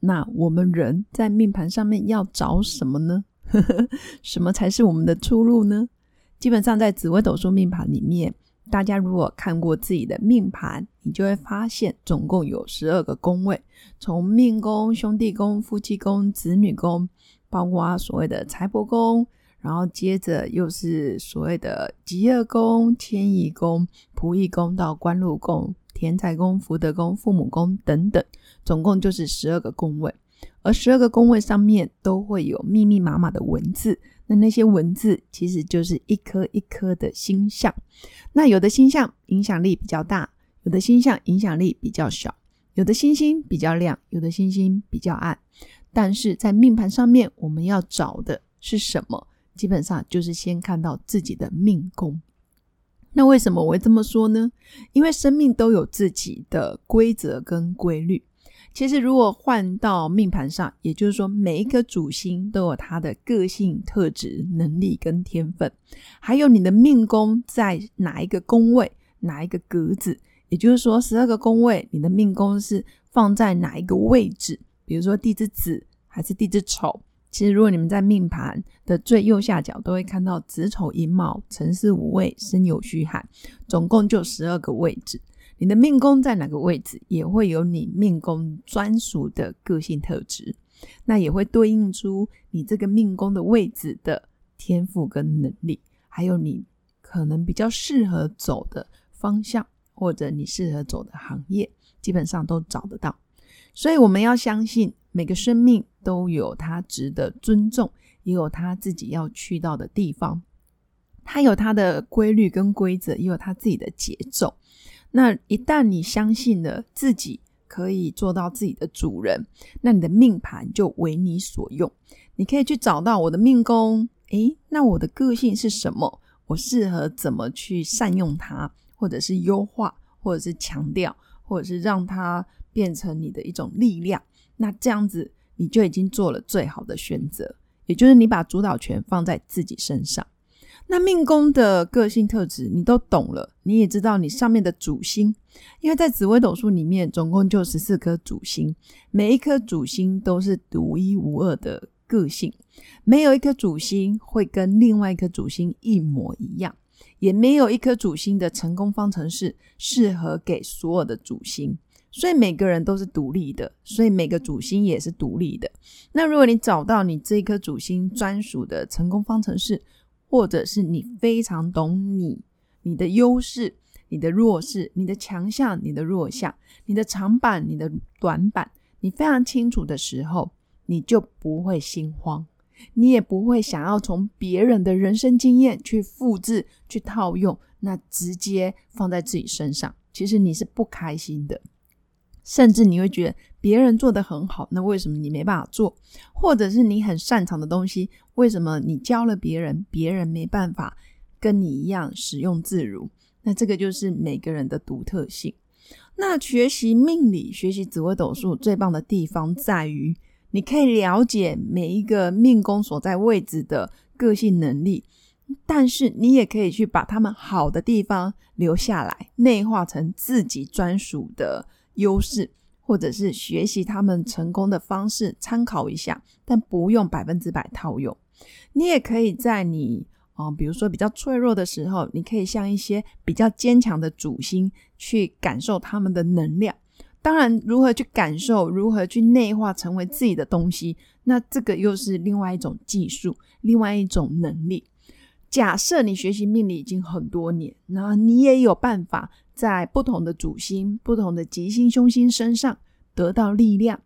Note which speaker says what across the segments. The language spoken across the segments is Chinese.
Speaker 1: 那我们人在命盘上面要找什么呢？什么才是我们的出路呢？基本上在紫微斗数命盘里面，大家如果看过自己的命盘，你就会发现总共有十二个宫位，从命宫、兄弟宫、夫妻宫、子女宫，包括所谓的财帛宫，然后接着又是所谓的吉厄宫、迁移宫、仆役宫到官禄宫。田财宫、福德宫、父母宫等等，总共就是十二个宫位，而十二个宫位上面都会有密密麻麻的文字。那那些文字其实就是一颗一颗的星象。那有的星象影响力比较大，有的星象影响力比较小，有的星星比较亮，有的星星比较暗。但是在命盘上面，我们要找的是什么？基本上就是先看到自己的命宫。那为什么我会这么说呢？因为生命都有自己的规则跟规律。其实，如果换到命盘上，也就是说，每一颗主星都有它的个性特质、能力跟天分，还有你的命宫在哪一个宫位、哪一个格子，也就是说，十二个宫位，你的命宫是放在哪一个位置？比如说地支子还是地支丑。其实，如果你们在命盘的最右下角都会看到子丑寅卯辰巳午未申酉戌亥，总共就十二个位置。你的命宫在哪个位置，也会有你命宫专属的个性特质，那也会对应出你这个命宫的位置的天赋跟能力，还有你可能比较适合走的方向，或者你适合走的行业，基本上都找得到。所以我们要相信。每个生命都有它值得尊重，也有它自己要去到的地方。它有它的规律跟规则，也有它自己的节奏。那一旦你相信了自己可以做到自己的主人，那你的命盘就为你所用。你可以去找到我的命宫，诶，那我的个性是什么？我适合怎么去善用它，或者是优化，或者是强调，或者是让它变成你的一种力量。那这样子，你就已经做了最好的选择，也就是你把主导权放在自己身上。那命宫的个性特质你都懂了，你也知道你上面的主星，因为在紫微斗数里面总共就十四颗主星，每一颗主星都是独一无二的个性，没有一颗主星会跟另外一颗主星一模一样，也没有一颗主星的成功方程式适合给所有的主星。所以每个人都是独立的，所以每个主星也是独立的。那如果你找到你这一颗主星专属的成功方程式，或者是你非常懂你、你的优势、你的弱势、你的强项、你的弱项、你的长板、你的短板，你非常清楚的时候，你就不会心慌，你也不会想要从别人的人生经验去复制、去套用，那直接放在自己身上，其实你是不开心的。甚至你会觉得别人做的很好，那为什么你没办法做？或者是你很擅长的东西，为什么你教了别人，别人没办法跟你一样使用自如？那这个就是每个人的独特性。那学习命理、学习紫微斗数最棒的地方在于，你可以了解每一个命宫所在位置的个性能力，但是你也可以去把他们好的地方留下来，内化成自己专属的。优势，或者是学习他们成功的方式，参考一下，但不用百分之百套用。你也可以在你啊，比如说比较脆弱的时候，你可以像一些比较坚强的主星去感受他们的能量。当然，如何去感受，如何去内化成为自己的东西，那这个又是另外一种技术，另外一种能力。假设你学习命理已经很多年，那你也有办法。在不同的主星、不同的吉星、凶星身上得到力量，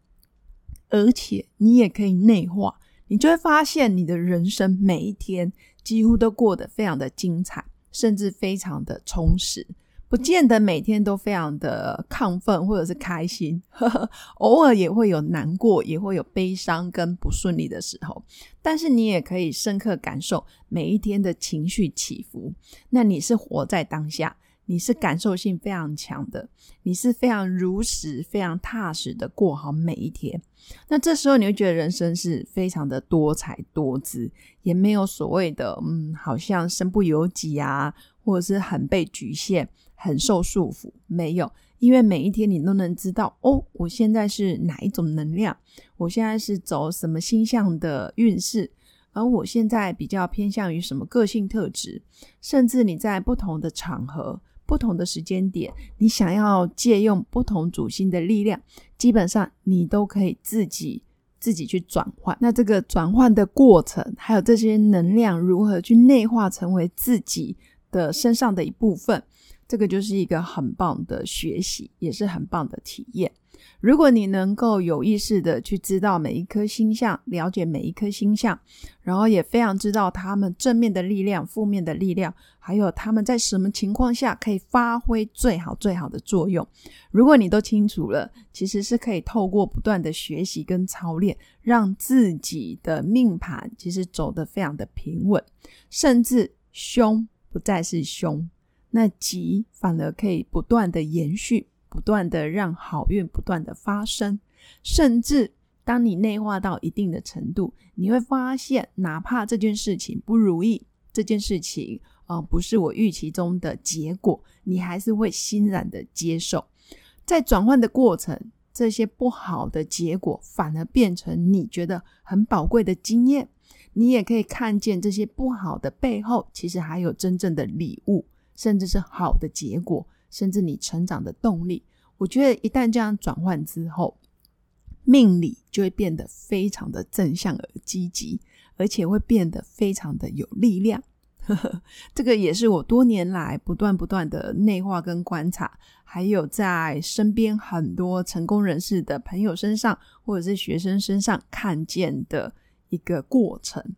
Speaker 1: 而且你也可以内化，你就会发现你的人生每一天几乎都过得非常的精彩，甚至非常的充实。不见得每天都非常的亢奋或者是开心，偶尔也会有难过，也会有悲伤跟不顺利的时候。但是你也可以深刻感受每一天的情绪起伏。那你是活在当下，你是感受性非常强的，你是非常如实、非常踏实的过好每一天。那这时候你会觉得人生是非常的多彩多姿，也没有所谓的嗯，好像身不由己啊，或者是很被局限。很受束缚，没有，因为每一天你都能知道哦，我现在是哪一种能量，我现在是走什么星象的运势，而我现在比较偏向于什么个性特质，甚至你在不同的场合、不同的时间点，你想要借用不同主星的力量，基本上你都可以自己自己去转换。那这个转换的过程，还有这些能量如何去内化成为自己的身上的一部分。这个就是一个很棒的学习，也是很棒的体验。如果你能够有意识的去知道每一颗星象，了解每一颗星象，然后也非常知道他们正面的力量、负面的力量，还有他们在什么情况下可以发挥最好最好的作用。如果你都清楚了，其实是可以透过不断的学习跟操练，让自己的命盘其实走得非常的平稳，甚至凶不再是凶。那吉反而可以不断的延续，不断的让好运不断的发生，甚至当你内化到一定的程度，你会发现，哪怕这件事情不如意，这件事情啊不是我预期中的结果，你还是会欣然的接受。在转换的过程，这些不好的结果反而变成你觉得很宝贵的经验，你也可以看见这些不好的背后，其实还有真正的礼物。甚至是好的结果，甚至你成长的动力。我觉得一旦这样转换之后，命理就会变得非常的正向而积极，而且会变得非常的有力量。这个也是我多年来不断不断的内化跟观察，还有在身边很多成功人士的朋友身上，或者是学生身上看见的一个过程。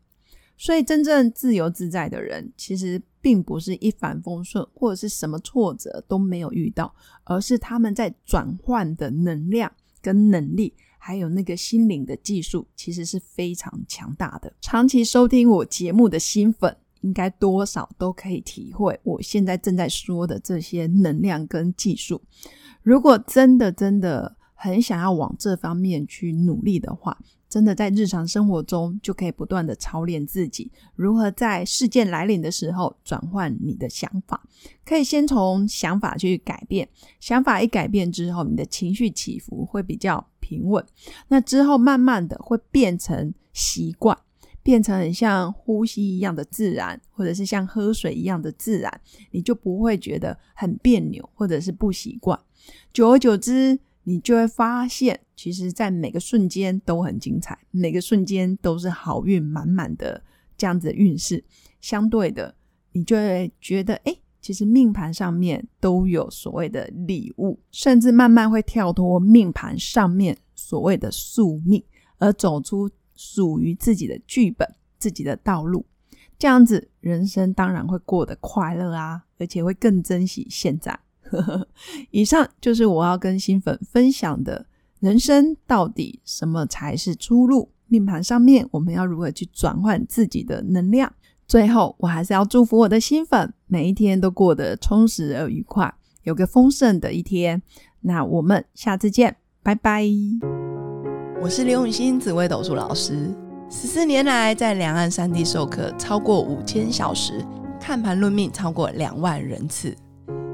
Speaker 1: 所以，真正自由自在的人，其实并不是一帆风顺，或者是什么挫折都没有遇到，而是他们在转换的能量跟能力，还有那个心灵的技术，其实是非常强大的。长期收听我节目的新粉，应该多少都可以体会我现在正在说的这些能量跟技术。如果真的真的很想要往这方面去努力的话，真的在日常生活中就可以不断的操练自己，如何在事件来临的时候转换你的想法。可以先从想法去改变，想法一改变之后，你的情绪起伏会比较平稳。那之后慢慢的会变成习惯，变成很像呼吸一样的自然，或者是像喝水一样的自然，你就不会觉得很别扭或者是不习惯。久而久之。你就会发现，其实，在每个瞬间都很精彩，每个瞬间都是好运满满的这样子的运势。相对的，你就会觉得，哎，其实命盘上面都有所谓的礼物，甚至慢慢会跳脱命盘上面所谓的宿命，而走出属于自己的剧本、自己的道路。这样子，人生当然会过得快乐啊，而且会更珍惜现在。呵 呵以上就是我要跟新粉分享的人生到底什么才是出路？命盘上面我们要如何去转换自己的能量？最后，我还是要祝福我的新粉每一天都过得充实而愉快，有个丰盛的一天。那我们下次见，拜拜。我是刘永新紫微斗数老师，十四年来在两岸三地授课超过五千小时，看盘论命超过两万人次。